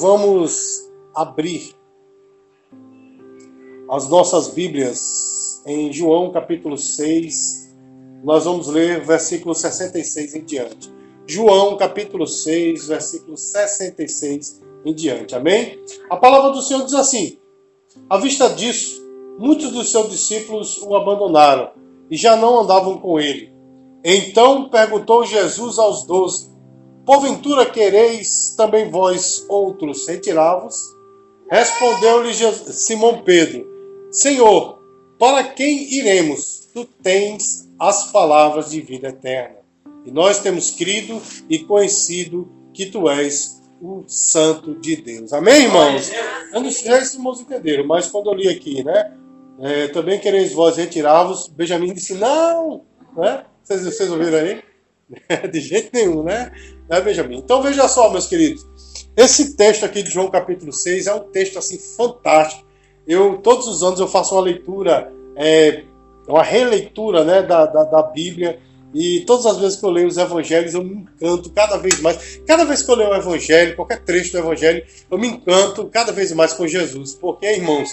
vamos abrir as nossas Bíblias em João capítulo 6. Nós vamos ler versículo 66 em diante. João capítulo 6, versículo 66 em diante. Amém? A palavra do Senhor diz assim: À vista disso, muitos dos seus discípulos o abandonaram e já não andavam com ele. Então perguntou Jesus aos doze: Porventura quereis também vós outros retirar-vos? Respondeu-lhe Simão Pedro: Senhor, para quem iremos? Tu tens as palavras de vida eterna. E nós temos crido e conhecido que tu és o Santo de Deus. Amém, irmãos? Eu não sei se irmãos entenderam, mas quando eu li aqui, né? É, também quereis vós retirar-vos, Benjamin disse: Não! Né? Vocês, vocês ouviram aí? De jeito nenhum, né? né, Benjamin? Então veja só, meus queridos. Esse texto aqui de João capítulo 6 é um texto assim fantástico. Eu todos os anos eu faço uma leitura, é, uma releitura né, da, da, da Bíblia. E todas as vezes que eu leio os evangelhos, eu me encanto cada vez mais. Cada vez que eu leio o evangelho, qualquer trecho do evangelho, eu me encanto cada vez mais com Jesus. Porque, irmãos,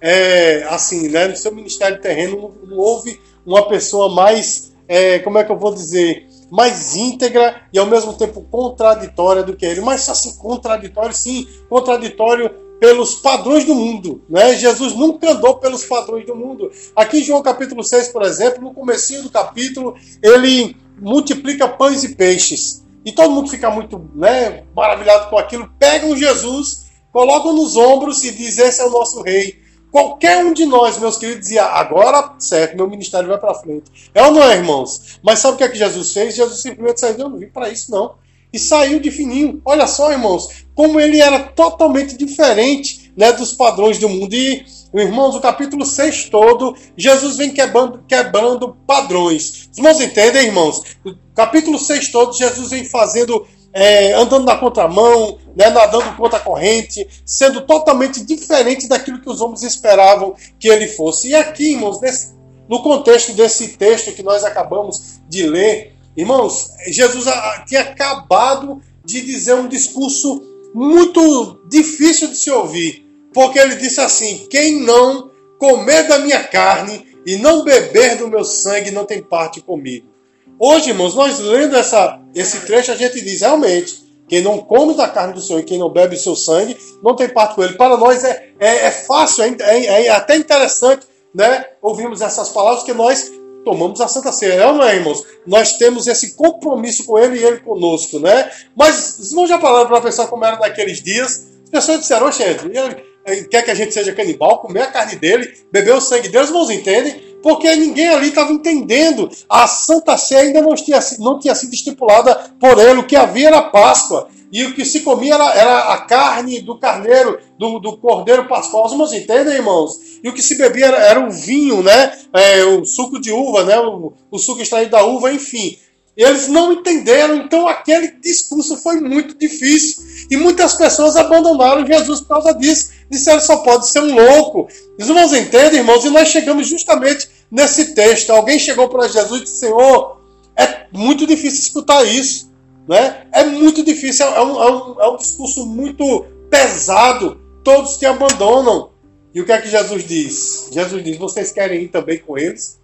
é, assim, né, no seu ministério terreno não, não houve uma pessoa mais, é, como é que eu vou dizer, mais íntegra e ao mesmo tempo contraditória do que ele. Mas assim, contraditório, sim, contraditório pelos padrões do mundo. Né? Jesus nunca andou pelos padrões do mundo. Aqui em João capítulo 6, por exemplo, no comecinho do capítulo, ele multiplica pães e peixes. E todo mundo fica muito né, maravilhado com aquilo. Pegam Jesus, colocam nos ombros e diz: Esse é o nosso rei. Qualquer um de nós, meus queridos, dizia, agora, certo, meu ministério vai para frente. É ou não é, irmãos? Mas sabe o que é que Jesus fez? Jesus simplesmente saiu, eu não vim para isso, não. E saiu de fininho. Olha só, irmãos, como ele era totalmente diferente né, dos padrões do mundo. E, irmãos, o capítulo 6 todo, Jesus vem quebrando, quebrando padrões. Os irmãos entendem, irmãos? O capítulo 6 todo, Jesus vem fazendo é, andando na contramão, né, nadando contra a corrente, sendo totalmente diferente daquilo que os homens esperavam que ele fosse. E aqui, irmãos, nesse, no contexto desse texto que nós acabamos de ler, irmãos, Jesus tinha acabado de dizer um discurso muito difícil de se ouvir, porque ele disse assim: quem não comer da minha carne e não beber do meu sangue não tem parte comigo. Hoje, irmãos, nós lendo essa, esse trecho, a gente diz realmente: quem não come da carne do Senhor e quem não bebe o seu sangue, não tem parte com ele. Para nós é, é, é fácil, é, é, é, até interessante né, ouvirmos essas palavras, que nós tomamos a Santa Ceia, é ou não é, irmãos? Nós temos esse compromisso com ele e ele conosco, né? Mas, os irmãos já pararam para pensar como era naqueles dias? As pessoas disseram, oxe, quer que a gente seja canibal, comer a carne dele, beber o sangue dele, os irmãos entendem? Porque ninguém ali estava entendendo. A Santa Sé ainda não tinha, não tinha sido estipulada por ele. O que havia era Páscoa. E o que se comia era, era a carne do carneiro, do, do cordeiro pascual. Os irmãos entendem, irmãos? E o que se bebia era, era o vinho, né? É, o suco de uva, né? O, o suco extraído da uva, enfim. Eles não entenderam, então aquele discurso foi muito difícil. E muitas pessoas abandonaram Jesus por causa disso. Disseram só pode ser um louco. Os irmãos entendem, irmãos? E nós chegamos justamente nesse texto. Alguém chegou para Jesus e disse: Senhor, é muito difícil escutar isso. Né? É muito difícil, é um, é um, é um discurso muito pesado. Todos te abandonam. E o que é que Jesus diz? Jesus diz: Vocês querem ir também com eles?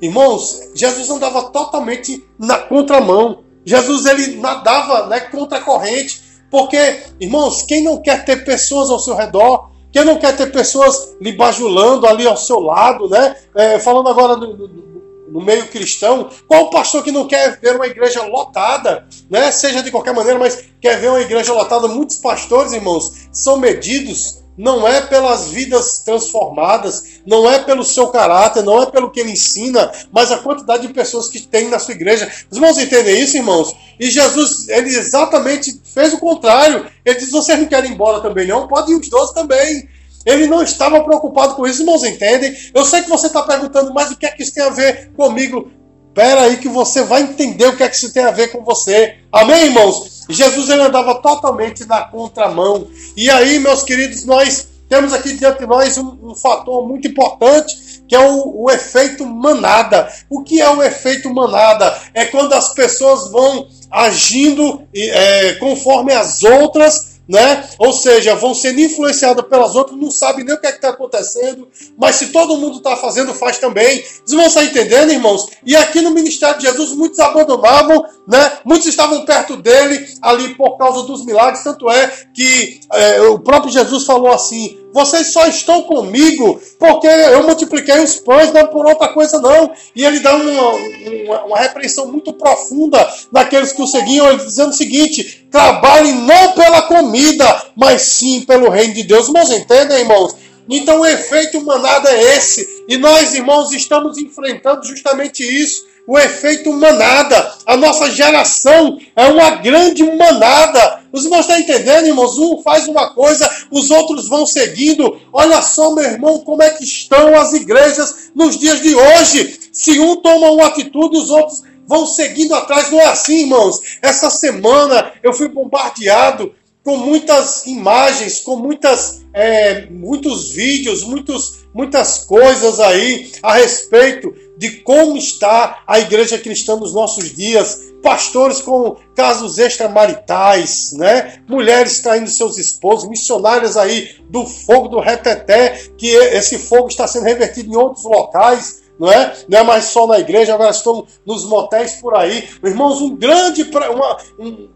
Irmãos, Jesus andava totalmente na contramão. Jesus ele nadava né, contra a corrente. Porque, irmãos, quem não quer ter pessoas ao seu redor quem não quer ter pessoas lhe bajulando ali ao seu lado, né? É, falando agora no, meio cristão, qual pastor que não quer ver uma igreja lotada, né? Seja de qualquer maneira, mas quer ver uma igreja lotada? Muitos pastores, irmãos, são medidos não é pelas vidas transformadas, não é pelo seu caráter, não é pelo que ele ensina, mas a quantidade de pessoas que tem na sua igreja. Os irmãos entendem isso, irmãos? E Jesus, ele exatamente fez o contrário. Ele diz: vocês não querem ir embora também, não? Pode ir os doze também. Ele não estava preocupado com isso, irmãos, entendem? Eu sei que você está perguntando, mas o que é que isso tem a ver comigo? Espera aí que você vai entender o que é que isso tem a ver com você. Amém, irmãos? Jesus ele andava totalmente na contramão. E aí, meus queridos, nós temos aqui diante de nós um, um fator muito importante, que é o, o, efeito manada. O que é o efeito manada? É quando as pessoas vão agindo é, conforme as outras né? Ou seja, vão sendo influenciadas pelas outras, não sabem nem o que é está acontecendo, mas se todo mundo está fazendo, faz também. Vocês vão estar entendendo, irmãos? E aqui no ministério de Jesus, muitos abandonavam, né? Muitos estavam perto dele ali por causa dos milagres, tanto é que é, o próprio Jesus falou assim: vocês só estão comigo porque eu multipliquei os pães, não por outra coisa não. E ele dá uma, uma, uma repreensão muito profunda naqueles que o seguiam, ele dizendo o seguinte: trabalhem não pela comida, mas sim pelo reino de Deus. Irmãos, entendem, irmãos? Então o efeito manada é esse. E nós, irmãos, estamos enfrentando justamente isso o efeito manada. A nossa geração é uma grande manada. Os irmãos estão entendendo, irmãos? Um faz uma coisa, os outros vão seguindo. Olha só, meu irmão, como é que estão as igrejas nos dias de hoje. Se um toma uma atitude, os outros vão seguindo atrás. Não é assim, irmãos. Essa semana eu fui bombardeado com muitas imagens, com muitas, é, muitos vídeos, muitos, muitas coisas aí a respeito de como está a igreja cristã nos nossos dias, pastores com casos extramaritais, né? mulheres traindo seus esposos, missionários aí do fogo do reteté, que esse fogo está sendo revertido em outros locais, não é? Não é mais só na igreja, agora estão nos motéis por aí. Irmãos, um grande, uma,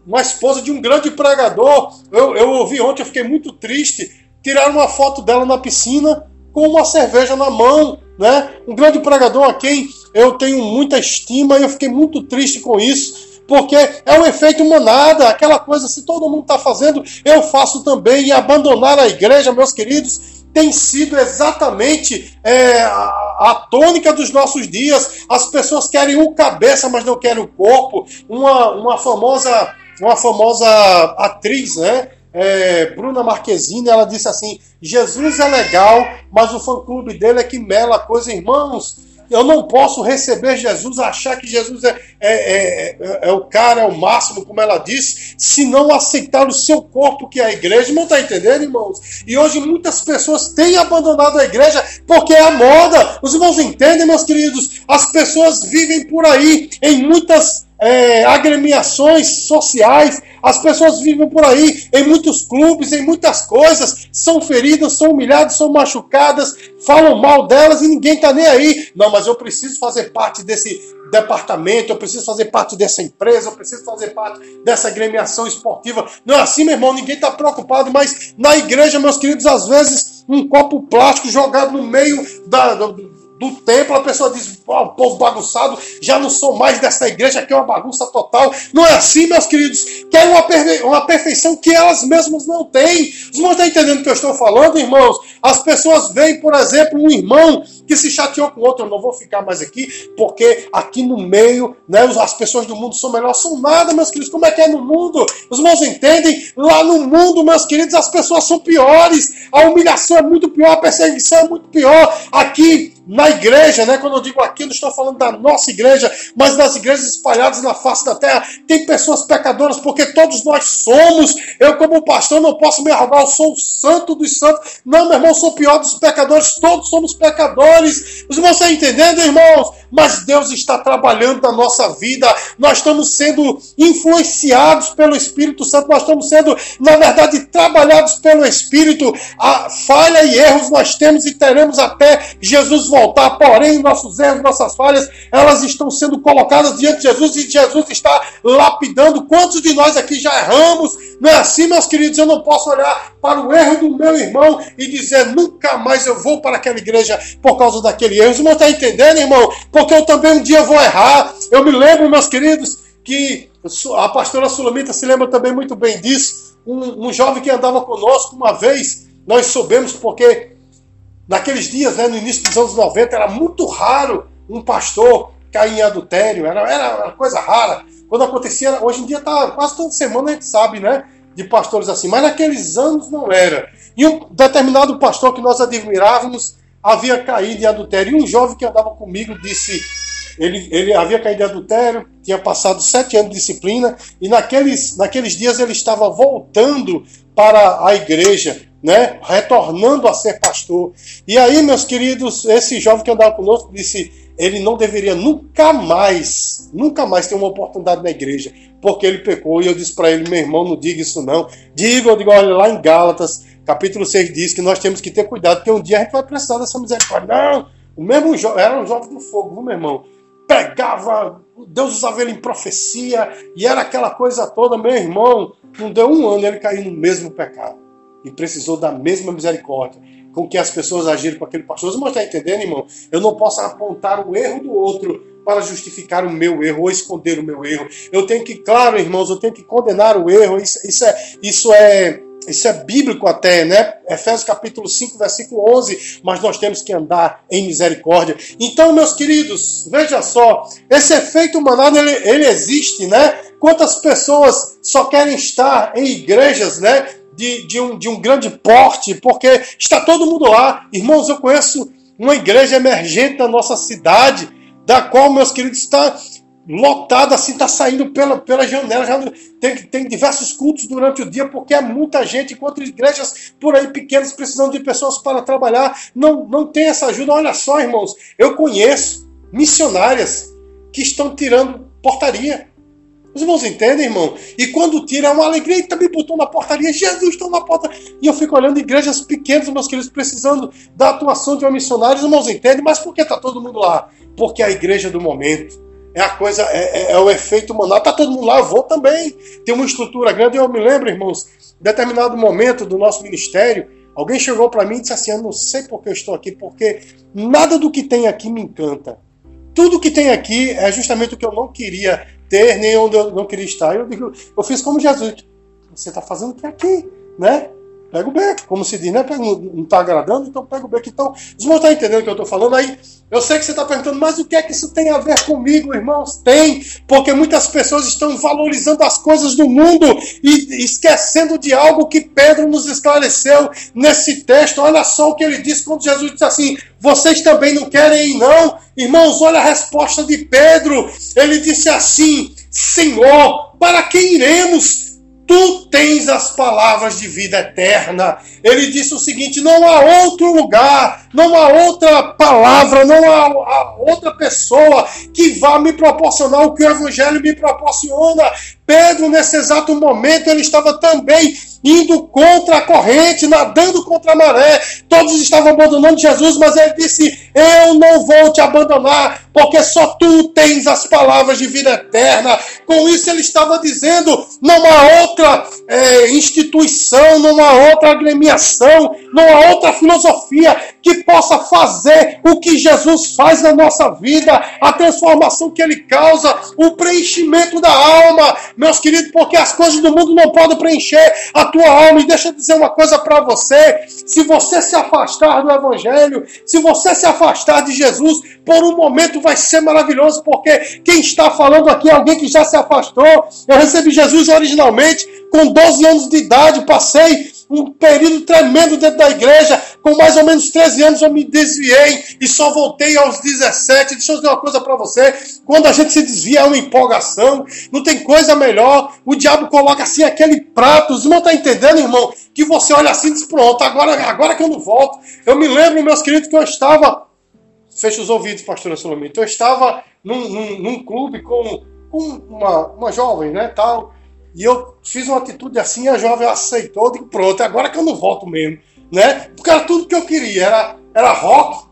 uma esposa de um grande pregador, eu, eu ouvi ontem, eu fiquei muito triste, tiraram uma foto dela na piscina com uma cerveja na mão, né? Um grande pregador a quem eu tenho muita estima e eu fiquei muito triste com isso, porque é um efeito manada, aquela coisa, se todo mundo está fazendo, eu faço também, e abandonar a igreja, meus queridos, tem sido exatamente é, a, tônica dos nossos dias. As pessoas querem o cabeça, mas não querem o corpo. Uma, uma famosa uma famosa atriz, né? É, Bruna Marquezine, ela disse assim: Jesus é legal, mas o fã-clube dele é que mela a coisa, irmãos. Eu não posso receber Jesus, achar que Jesus é, é, é, é, é o cara, é o máximo, como ela disse, se não aceitar o seu corpo, que é a igreja. Não está entendendo, irmãos? E hoje muitas pessoas têm abandonado a igreja porque é a moda. Os irmãos entendem, meus queridos? As pessoas vivem por aí em muitas é, agremiações sociais, as pessoas vivem por aí em muitos clubes, em muitas coisas, são feridas, são humilhadas, são machucadas, falam mal delas e ninguém está nem aí. Não, mas eu preciso fazer parte desse departamento, eu preciso fazer parte dessa empresa, eu preciso fazer parte dessa agremiação esportiva. Não é assim, meu irmão, ninguém está preocupado, mas na igreja, meus queridos, às vezes um copo plástico jogado no meio da, do templo, a pessoa diz, oh, povo bagunçado, já não sou mais dessa igreja, que é uma bagunça total. Não é assim, meus queridos. Querem uma, perfe uma perfeição que elas mesmas não têm. Os irmãos estão entendendo o que eu estou falando, irmãos? As pessoas veem, por exemplo, um irmão que se chateou com outro, eu não vou ficar mais aqui, porque aqui no meio, né, as pessoas do mundo são melhores, são nada, meus queridos. Como é que é no mundo? Os irmãos entendem? Lá no mundo, meus queridos, as pessoas são piores. A humilhação é muito pior, a perseguição é muito pior. Aqui na igreja, né? Quando eu digo aqui, eu não estou falando da nossa igreja, mas das igrejas espalhadas na face da terra. Tem pessoas pecadoras, porque todos nós somos. Eu, como pastor, não posso me arrogar, eu sou o santo dos santos. Não, meu irmão, sou o pior dos pecadores, todos somos pecadores. Os irmãos estão entendendo, irmãos? Mas Deus está trabalhando na nossa vida, nós estamos sendo influenciados pelo Espírito Santo, nós estamos sendo, na verdade, trabalhados pelo Espírito. A falha e erros nós temos e teremos até Jesus voltar, porém, nossos erros, nossas falhas, elas estão sendo colocadas diante de Jesus e Jesus está lapidando. Quantos de nós aqui já erramos? Não é assim, meus queridos? Eu não posso olhar para o erro do meu irmão e dizer nunca mais eu vou para aquela igreja por causa daquele erro. Os irmãos estão entendendo, irmão? Porque eu também um dia vou errar. Eu me lembro, meus queridos, que a pastora Sulamita se lembra também muito bem disso. Um, um jovem que andava conosco uma vez, nós soubemos porque Naqueles dias, né, no início dos anos 90, era muito raro um pastor cair em adultério, era, era coisa rara. Quando acontecia, hoje em dia tá quase toda semana a gente sabe, né, de pastores assim, mas naqueles anos não era. E um determinado pastor que nós admirávamos havia caído em adultério. E um jovem que andava comigo disse, ele, ele havia caído em adultério, tinha passado sete anos de disciplina, e naqueles, naqueles dias ele estava voltando para a igreja né, retornando a ser pastor. E aí, meus queridos, esse jovem que andava conosco disse: ele não deveria nunca mais, nunca mais ter uma oportunidade na igreja, porque ele pecou. E eu disse para ele, meu irmão, não diga isso não. Diga, eu digo, olha, lá em Gálatas, capítulo 6 diz que nós temos que ter cuidado, porque um dia a gente vai precisar dessa misericórdia. Não, o mesmo era um jovem do fogo, viu, meu irmão? Pegava, Deus usava ele em profecia, e era aquela coisa toda, meu irmão, não deu um ano ele caiu no mesmo pecado. E precisou da mesma misericórdia com que as pessoas agiram com aquele pastor. Você está entendendo, irmão? Eu não posso apontar o erro do outro para justificar o meu erro ou esconder o meu erro. Eu tenho que, claro, irmãos, eu tenho que condenar o erro. Isso, isso é, isso é isso é bíblico até, né? Efésios capítulo 5, versículo 11. Mas nós temos que andar em misericórdia. Então, meus queridos, veja só. Esse efeito manado, ele, ele existe, né? Quantas pessoas só querem estar em igrejas, né? de, de, um, de um grande porte, porque está todo mundo lá. Irmãos, eu conheço uma igreja emergente da nossa cidade, da qual, meus queridos, está lotada, assim, está saindo pela, pela janela. Já tem, tem diversos cultos durante o dia, porque é muita gente, enquanto igrejas por aí pequenas precisando de pessoas para trabalhar, não, não tem essa ajuda. Olha só, irmãos, eu conheço missionárias que estão tirando portaria os irmãos entendem, irmão? E quando tira é uma alegria, e também botou na portaria, Jesus está na porta. E eu fico olhando igrejas pequenas, meus queridos, precisando da atuação de uma missionária. Os irmãos entendem, mas por que está todo mundo lá? Porque é a igreja do momento. É a coisa, é, é, é o efeito manual. Está todo mundo lá, eu vou também. Tem uma estrutura grande. Eu me lembro, irmãos, em determinado momento do nosso ministério, alguém chegou para mim e disse assim: Eu não sei por que eu estou aqui, porque nada do que tem aqui me encanta. Tudo que tem aqui é justamente o que eu não queria ter nem onde eu não queria estar. Eu digo, eu fiz como Jesus. Você está fazendo o que aqui, né? Pega o beco, como se diz, né? Não está agradando, então pega o beco. Então, os irmãos estão entendendo o que eu estou falando aí? Eu sei que você está perguntando, mas o que é que isso tem a ver comigo, irmãos? Tem, porque muitas pessoas estão valorizando as coisas do mundo e esquecendo de algo que Pedro nos esclareceu nesse texto. Olha só o que ele disse quando Jesus disse assim: Vocês também não querem ir, não? Irmãos, olha a resposta de Pedro. Ele disse assim: Senhor, para quem iremos? Tu tens as palavras de vida eterna. Ele disse o seguinte: não há outro lugar, não há outra palavra, não há, outra pessoa que vá me proporcionar o que o Evangelho me proporciona. Pedro, nesse exato momento, ele estava também indo contra a corrente, nadando contra a maré. Todos estavam abandonando Jesus, mas ele disse: Eu não vou te abandonar, porque só tu tens as palavras de vida eterna. Com isso, ele estava dizendo: não há outra é, instituição, não há outra agremiação, não há outra filosofia que possa fazer o que Jesus faz na nossa vida, a transformação que ele causa, o preenchimento da alma, meus queridos, porque as coisas do mundo não podem preencher a tua alma. E deixa eu dizer uma coisa para você: se você se afastar do Evangelho, se você se afastar de Jesus, por um momento vai ser maravilhoso, porque quem está falando aqui é alguém que já se afastou. Eu recebi Jesus originalmente com 12 anos de idade, passei um período tremendo dentro da igreja. Com mais ou menos 13 anos eu me desviei e só voltei aos 17. Deixa eu dizer uma coisa para você: quando a gente se desvia é uma empolgação, não tem coisa melhor. O diabo coloca assim aquele prato. Os irmãos estão tá entendendo, irmão? Que você olha assim e diz: pronto, agora, agora que eu não volto. Eu me lembro, meus queridos, que eu estava. Fecha os ouvidos, pastora Solomito. Eu estava num, num, num clube com, com uma, uma jovem, né, tal. E eu fiz uma atitude assim, a jovem aceitou, eu digo, pronto, agora que eu não volto mesmo. Né? Porque era tudo que eu queria, era, era rock.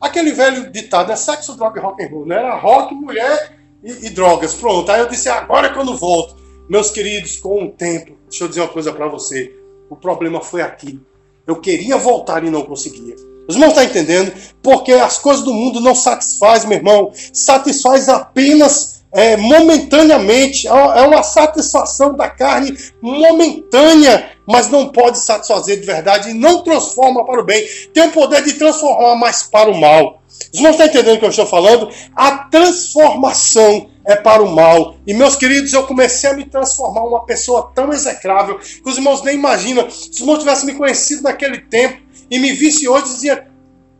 Aquele velho ditado, é sexo, droga e rock and roll, né? Era rock, mulher e, e drogas. Pronto, aí eu disse, agora que eu não volto. Meus queridos, com o tempo, deixa eu dizer uma coisa para você. O problema foi aqui. Eu queria voltar e não conseguia. Os irmãos estão entendendo? Porque as coisas do mundo não satisfazem, meu irmão. Satisfaz apenas é, momentaneamente, é, é uma satisfação da carne momentânea, mas não pode satisfazer de verdade e não transforma para o bem. Tem o poder de transformar, mas para o mal. Os irmãos estão entendendo o que eu estou falando? A transformação é para o mal. E meus queridos, eu comecei a me transformar uma pessoa tão execrável que os irmãos nem imaginam. Se os irmãos tivessem me conhecido naquele tempo e me vissem hoje, dizia: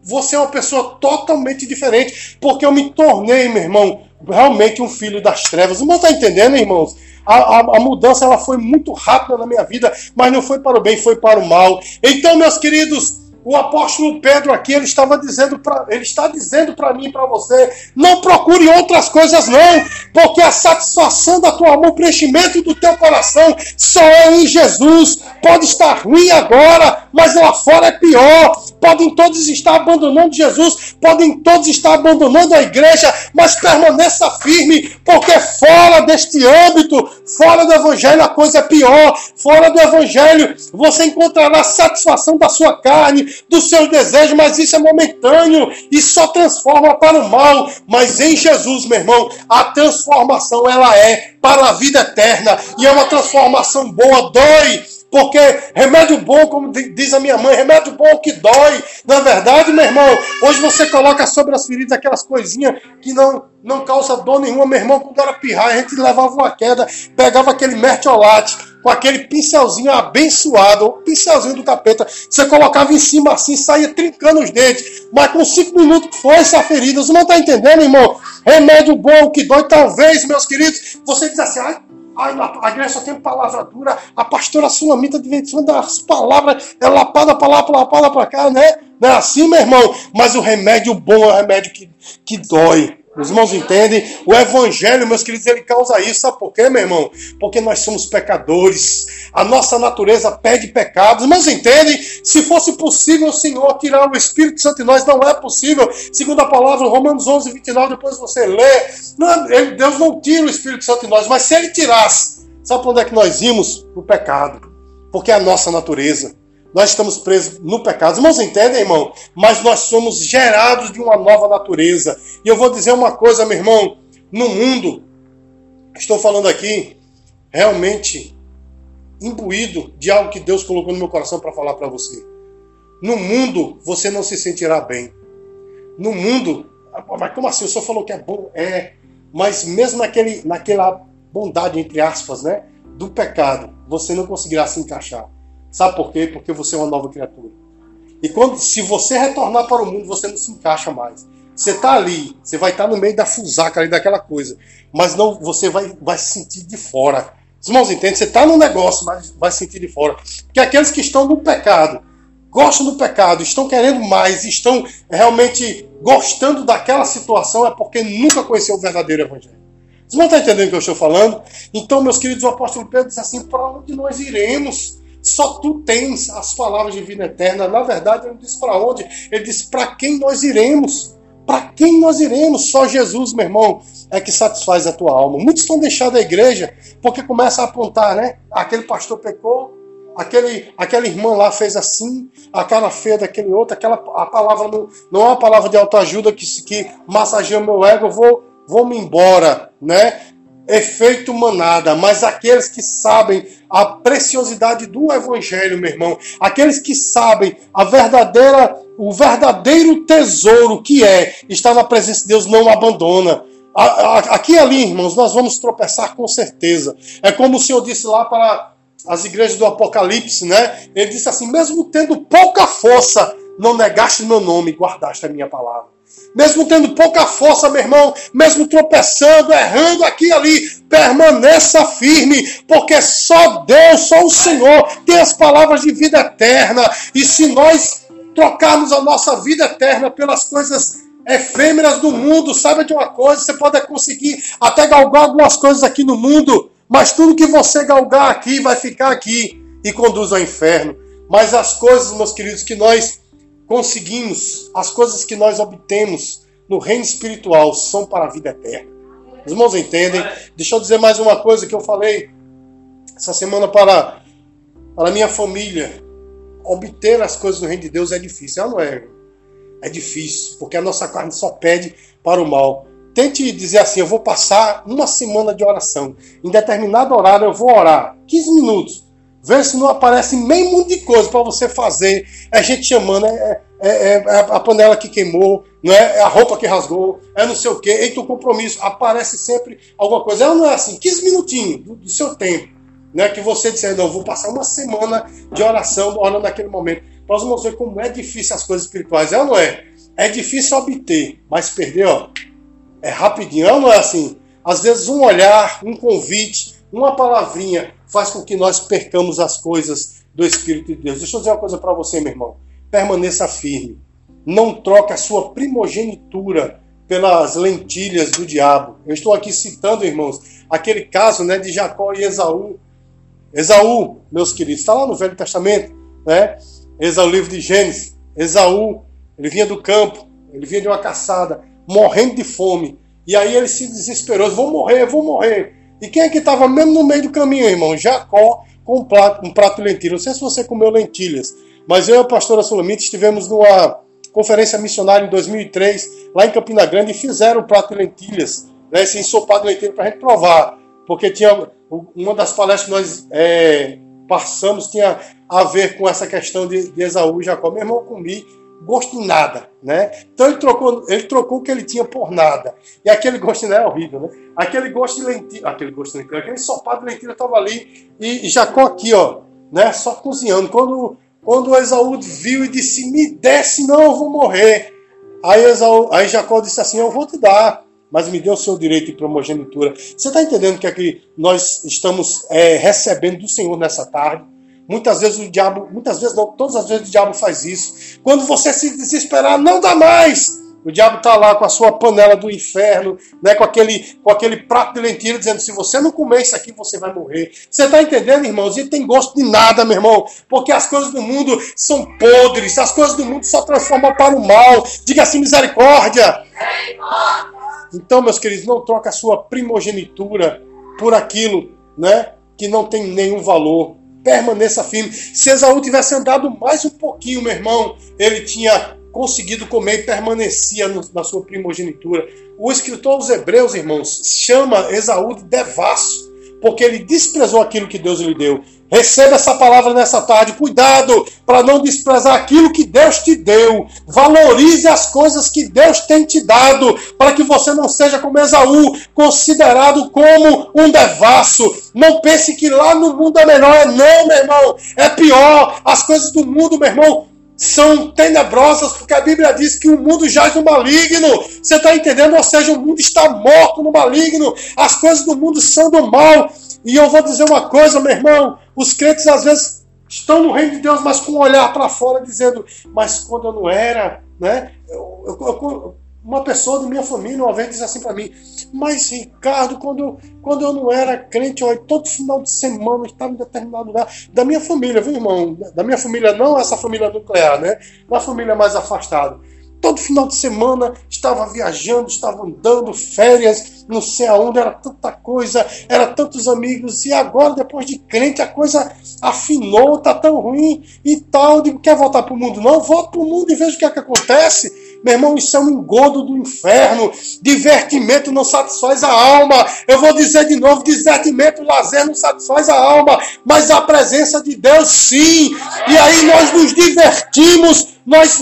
Você é uma pessoa totalmente diferente, porque eu me tornei, meu irmão, realmente um filho das trevas. Não está entendendo, irmãos? A, a, a, mudança ela foi muito rápida na minha vida, mas não foi para o bem, foi para o mal. Então, meus queridos, o apóstolo Pedro aqui, ele estava dizendo para ele está dizendo para mim e para você, não procure outras coisas não, porque a satisfação da tua alma, o preenchimento do teu coração só é em Jesus. Pode estar ruim agora, mas lá fora é pior. Podem todos estar abandonando Jesus, podem todos estar abandonando a igreja, mas permaneça firme, porque fora deste âmbito, fora do evangelho a coisa é pior. Fora do evangelho você encontrará satisfação da sua carne, dos seus desejos, mas isso é momentâneo e só transforma para o mal. Mas em Jesus, meu irmão, a transformação ela é para a vida eterna e é uma transformação boa, dói. Porque remédio bom, como diz a minha mãe, remédio bom que dói. Na verdade, meu irmão, hoje você coloca sobre as feridas aquelas coisinhas que não, não causa dor nenhuma. Meu irmão, quando era pirrar, a gente levava uma queda, pegava aquele mertiolate com aquele pincelzinho abençoado, o pincelzinho do capeta, você colocava em cima assim, saía trincando os dentes, mas com cinco minutos foi essa ferida. Você não está entendendo, irmão? Remédio bom que dói, talvez, meus queridos, você diz assim, ai, ai a igreja só tem palavra dura, a pastora Sulamita de vez em quando as palavras, é lapada para lá, lapada para cá, né? Não é assim, meu irmão? Mas o remédio bom é o remédio que, que dói. Os irmãos entendem? O Evangelho, meus queridos, ele causa isso. Sabe por quê, meu irmão? Porque nós somos pecadores. A nossa natureza pede pecados. Mas entendem? Se fosse possível o Senhor tirar o Espírito Santo de nós, não é possível. Segundo a palavra, Romanos 11, 29, depois você lê. Não, Deus não tira o Espírito Santo de nós. Mas se ele tirasse, sabe para onde é que nós íamos? O pecado. Porque é a nossa natureza. Nós estamos presos no pecado. Os irmãos entendem, irmão? Mas nós somos gerados de uma nova natureza. E eu vou dizer uma coisa, meu irmão. No mundo, estou falando aqui, realmente imbuído de algo que Deus colocou no meu coração para falar para você. No mundo, você não se sentirá bem. No mundo, mas como assim? O senhor falou que é bom? É. Mas mesmo naquele, naquela bondade, entre aspas, né? Do pecado, você não conseguirá se encaixar. Sabe por quê? Porque você é uma nova criatura. E quando, se você retornar para o mundo, você não se encaixa mais. Você está ali, você vai estar tá no meio da fusaca ali daquela coisa, mas não, você vai, vai se sentir de fora. Os irmãos entendem? Você está no negócio, mas vai se sentir de fora. Porque aqueles que estão no pecado, gostam do pecado, estão querendo mais, estão realmente gostando daquela situação, é porque nunca conheceu o verdadeiro evangelho. Vocês não estão entendendo o que eu estou falando? Então, meus queridos, o apóstolo Pedro diz assim: para onde nós iremos? Só tu tens as palavras de vida eterna. Na verdade, ele disse para onde? Ele disse para quem nós iremos. Para quem nós iremos? Só Jesus, meu irmão, é que satisfaz a tua alma. Muitos estão deixando a igreja porque começa a apontar, né? Aquele pastor pecou, aquele, aquela irmã lá fez assim, a cara feia daquele outro, aquela a palavra não, não é uma palavra de autoajuda que, que massageia meu ego, eu vou, vou me embora, né? Efeito manada, mas aqueles que sabem a preciosidade do evangelho, meu irmão, aqueles que sabem a verdadeira, o verdadeiro tesouro que é estar na presença de Deus não abandona. Aqui e ali, irmãos, nós vamos tropeçar com certeza. É como o Senhor disse lá para as igrejas do Apocalipse, né? Ele disse assim: mesmo tendo pouca força, não negaste meu nome, guardaste a minha palavra mesmo tendo pouca força, meu irmão, mesmo tropeçando, errando aqui e ali, permaneça firme, porque só Deus, só o Senhor tem as palavras de vida eterna. E se nós trocarmos a nossa vida eterna pelas coisas efêmeras do mundo, sabe de uma coisa? Você pode conseguir até galgar algumas coisas aqui no mundo, mas tudo que você galgar aqui vai ficar aqui e conduz ao inferno. Mas as coisas, meus queridos, que nós conseguimos, as coisas que nós obtemos no reino espiritual são para a vida eterna. Os irmãos entendem? Deixa eu dizer mais uma coisa que eu falei essa semana para, para minha família. Obter as coisas no reino de Deus é difícil, não é? É difícil, porque a nossa carne só pede para o mal. Tente dizer assim: eu vou passar uma semana de oração. Em determinado horário eu vou orar 15 minutos. Vê se não aparece meio mundo de coisa para você fazer. É gente chamando, é, é, é, é, a panela que queimou, não é? é a roupa que rasgou, é não sei o quê. Eita, o compromisso. Aparece sempre alguma coisa. Ela não é assim, 15 minutinhos do, do seu tempo. Né, que você disser, não, vou passar uma semana de oração, orando naquele momento. Nós vamos ver como é difícil as coisas espirituais. É ou não é? É difícil obter, mas perder, ó, é rapidinho. É ou não é assim? Às vezes um olhar, um convite, uma palavrinha faz com que nós percamos as coisas do Espírito de Deus. Deixa eu dizer uma coisa para você, meu irmão. permaneça firme. Não troque a sua primogenitura pelas lentilhas do diabo. Eu estou aqui citando, irmãos, aquele caso né, de Jacó e Esaú. Esaú, meus queridos, está lá no Velho Testamento, né? Esaú, livro de Gênesis. Esaú, ele vinha do campo, ele vinha de uma caçada, morrendo de fome. E aí ele se desesperou, vou morrer, vou morrer. E quem é que estava mesmo no meio do caminho, irmão? Jacó com um prato, um prato de lentilhas. Não sei se você comeu lentilhas, mas eu e a pastora Sulamita estivemos numa conferência missionária em 2003, lá em Campina Grande, e fizeram um prato de lentilhas, né, esse ensopado de lentilhas para a gente provar. Porque tinha uma das palestras que nós é, passamos tinha a ver com essa questão de, de Esaú e Jacó. Meu irmão, eu comi gosto de nada, né? Então ele trocou, ele trocou o que ele tinha por nada. E aquele gosto não é horrível, né? Aquele gosto de lentilha, aquele gosto de lentilha, aquele ensopado de lentilha estava ali e, Jacó aqui, ó, né? Só cozinhando. Quando quando Esaú viu e disse: "Me desce, não, eu vou morrer". Aí Esaú, aí Jacó disse assim: "Eu vou te dar, mas me dê o seu direito de primogenitura". Você está entendendo que aqui nós estamos é, recebendo do Senhor nessa tarde? Muitas vezes o diabo, muitas vezes não, todas as vezes o diabo faz isso. Quando você se desesperar, não dá mais. O diabo está lá com a sua panela do inferno, né, com, aquele, com aquele prato de lentilha, dizendo: se você não comer isso aqui, você vai morrer. Você está entendendo, irmãos? E tem gosto de nada, meu irmão, porque as coisas do mundo são podres, as coisas do mundo só transformam para o mal. Diga assim: misericórdia. Então, meus queridos, não troque a sua primogenitura por aquilo né, que não tem nenhum valor permaneça firme. Se Esaú tivesse andado mais um pouquinho, meu irmão, ele tinha conseguido comer e permanecia no, na sua primogenitura. O escritor dos Hebreus, irmãos, chama Esaú de devasso, porque ele desprezou aquilo que Deus lhe deu. Receba essa palavra nessa tarde. Cuidado para não desprezar aquilo que Deus te deu. Valorize as coisas que Deus tem te dado, para que você não seja como Esaú, considerado como um devasso. Não pense que lá no mundo é melhor. Não, meu irmão. É pior. As coisas do mundo, meu irmão, são tenebrosas, porque a Bíblia diz que o mundo jaz no maligno. Você está entendendo? Ou seja, o mundo está morto no maligno. As coisas do mundo são do mal. E eu vou dizer uma coisa, meu irmão: os crentes às vezes estão no reino de Deus, mas com um olhar para fora, dizendo, mas quando eu não era, né? Eu, eu, eu, uma pessoa da minha família uma vez disse assim para mim, mas Ricardo, quando eu, quando eu não era crente, ó, todo final de semana eu estava em determinado lugar, da minha família, viu irmão? Da minha família, não essa família nuclear, né? Da família mais afastada. Todo final de semana estava viajando, estava andando, férias, não sei aonde, era tanta coisa, era tantos amigos, e agora, depois de crente, a coisa afinou, tá tão ruim e tal. Digo, quer voltar para o mundo? Não, volta para o mundo e veja o que é que acontece. Meu irmão, isso é um engodo do inferno. Divertimento não satisfaz a alma. Eu vou dizer de novo: divertimento, lazer não satisfaz a alma, mas a presença de Deus sim. E aí nós nos divertimos, nós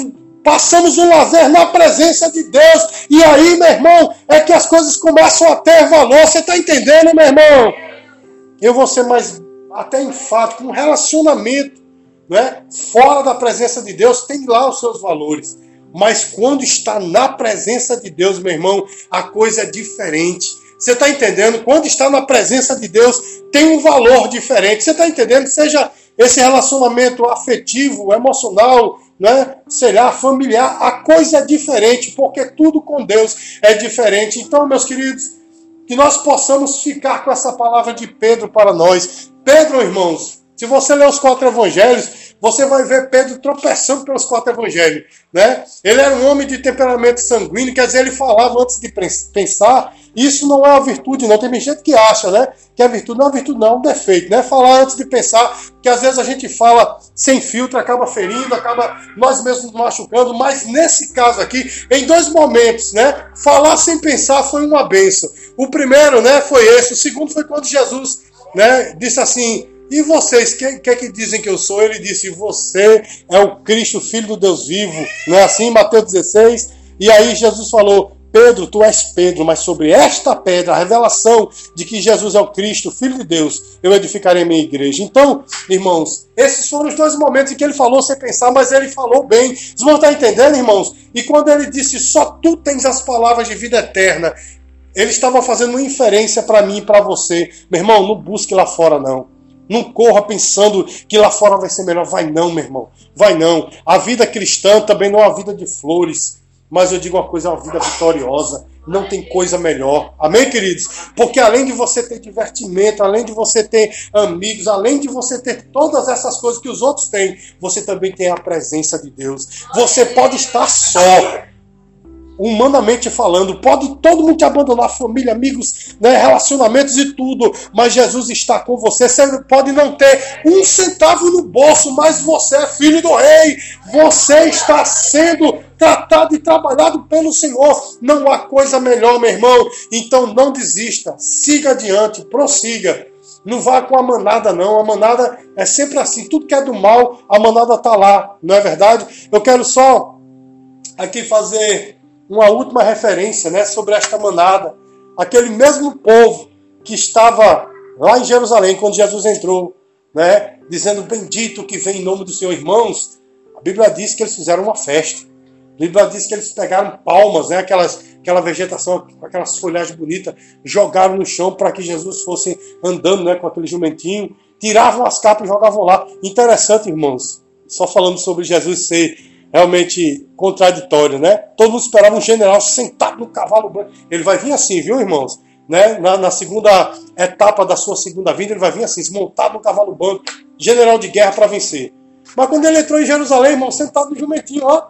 Passamos um lazer na presença de Deus. E aí, meu irmão, é que as coisas começam a ter valor. Você está entendendo, meu irmão? Eu vou ser mais até enfático. Um relacionamento né, fora da presença de Deus tem lá os seus valores. Mas quando está na presença de Deus, meu irmão, a coisa é diferente. Você está entendendo? Quando está na presença de Deus, tem um valor diferente. Você está entendendo? Seja esse relacionamento afetivo, emocional, né, será familiar, a coisa é diferente, porque tudo com Deus é diferente. Então, meus queridos, que nós possamos ficar com essa palavra de Pedro para nós. Pedro, irmãos, se você ler os quatro evangelhos, você vai ver Pedro tropeçando pelos quatro evangelhos. Né? Ele era um homem de temperamento sanguíneo, quer dizer, ele falava antes de pensar. Isso não é uma virtude, não. Tem gente que acha né, que é virtude. Não é virtude, não, é um defeito. Né? Falar antes de pensar, que às vezes a gente fala sem filtro, acaba ferindo, acaba nós mesmos machucando. Mas nesse caso aqui, em dois momentos, né, falar sem pensar foi uma benção. O primeiro né, foi esse, o segundo foi quando Jesus né, disse assim e vocês, quem que, que dizem que eu sou? Ele disse: Você é o Cristo, filho do Deus vivo. Não é assim? Mateus 16. E aí Jesus falou: Pedro, tu és Pedro, mas sobre esta pedra, a revelação de que Jesus é o Cristo, Filho de Deus, eu edificarei minha igreja. Então, irmãos, esses foram os dois momentos em que ele falou sem pensar, mas ele falou bem. Vocês vão estar entendendo, irmãos? E quando ele disse, só tu tens as palavras de vida eterna, ele estava fazendo uma inferência para mim e para você. Meu irmão, não busque lá fora, não Não corra pensando que lá fora vai ser melhor. Vai não, meu irmão. Vai não. A vida cristã também não é uma vida de flores. Mas eu digo uma coisa, é uma vida vitoriosa. Não tem coisa melhor. Amém, queridos? Porque além de você ter divertimento, além de você ter amigos, além de você ter todas essas coisas que os outros têm, você também tem a presença de Deus. Você pode estar só, humanamente falando, pode todo mundo te abandonar, família, amigos, né, relacionamentos e tudo, mas Jesus está com você. Você pode não ter um centavo no bolso, mas você é filho do rei. Você está sendo tratado e trabalhado pelo Senhor. Não há coisa melhor, meu irmão. Então não desista, siga adiante, prossiga. Não vá com a manada, não. A manada é sempre assim. Tudo que é do mal, a manada está lá, não é verdade? Eu quero só aqui fazer uma última referência né, sobre esta manada. Aquele mesmo povo que estava lá em Jerusalém, quando Jesus entrou, né, dizendo: Bendito que vem em nome do Senhor, irmãos. A Bíblia diz que eles fizeram uma festa. A Bíblia diz que eles pegaram palmas, né, aquelas, aquela vegetação, aquelas folhagens bonitas, jogaram no chão para que Jesus fosse andando né, com aquele jumentinho, tiravam as capas e jogavam lá. Interessante, irmãos, só falando sobre Jesus ser realmente contraditório, né? Todo mundo esperava um general sentado no cavalo branco. Ele vai vir assim, viu, irmãos? Né? Na, na, segunda etapa da sua segunda vinda, ele vai vir assim, montado no cavalo branco, general de guerra para vencer. Mas quando ele entrou em Jerusalém, irmão, sentado no jumentinho, ó.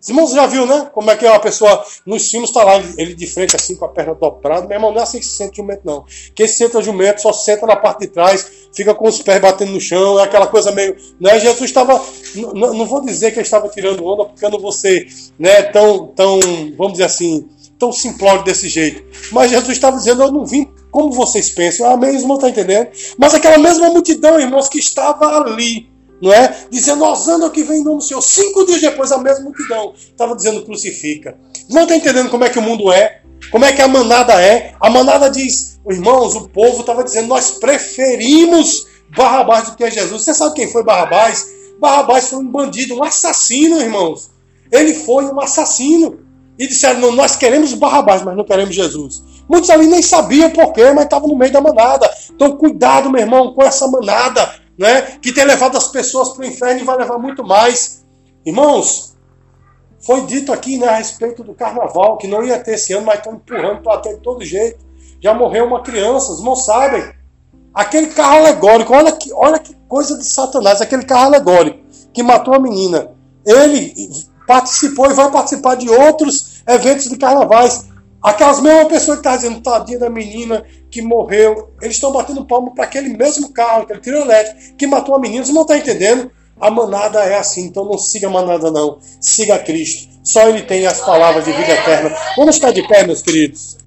Os irmãos já viu, né? Como é que é uma pessoa nos filmes está lá, ele de frente assim, com a perna dobrada. Meu irmão, não é assim que se senta jumento, não. Quem senta jumento só senta na parte de trás, fica com os pés batendo no chão, é aquela coisa meio. Né? Jesus estava. Não vou dizer que ele estava tirando onda, porque eu não vou ser né, tão, tão, vamos dizer assim, tão simplório desse jeito. Mas Jesus estava dizendo: Eu não vim como vocês pensam. Ah, meu irmão está entendendo? Mas aquela mesma multidão, irmãos, que estava ali não é? Dizendo, Osana que vem em nome do Senhor. Cinco dias depois, a mesma multidão estava dizendo, crucifica. Não está entendendo como é que o mundo é? Como é que a manada é? A manada diz, irmãos, o povo estava dizendo, nós preferimos Barrabás do que Jesus. Você sabe quem foi Barrabás? Barrabás foi um bandido, um assassino, irmãos. Ele foi um assassino. E disseram, não, nós queremos Barrabás, mas não queremos Jesus. Muitos ali nem sabiam porquê, mas estavam no meio da manada. Então, cuidado, meu irmão, com essa manada né, que tem levado as pessoas para o inferno e vai levar muito mais. Irmãos, foi dito aqui né, a respeito do carnaval, que não ia ter esse ano, mas estão empurrando para ter de todo jeito. Já morreu uma criança, os irmãos sabem. Aquele carro alegórico, olha que, olha que coisa de Satanás, aquele carro alegórico que matou a menina. Ele participou e vai participar de outros eventos de carnavais. Aquelas mesmas pessoas que estão tá dizendo, tadinha da menina que morreu, eles estão batendo palmo para aquele mesmo carro, aquele trio elétrico, que matou a menina. Você não está entendendo? A manada é assim, então não siga a manada, não. Siga Cristo. Só Ele tem as palavras de vida eterna. Vamos ficar de pé, meus queridos.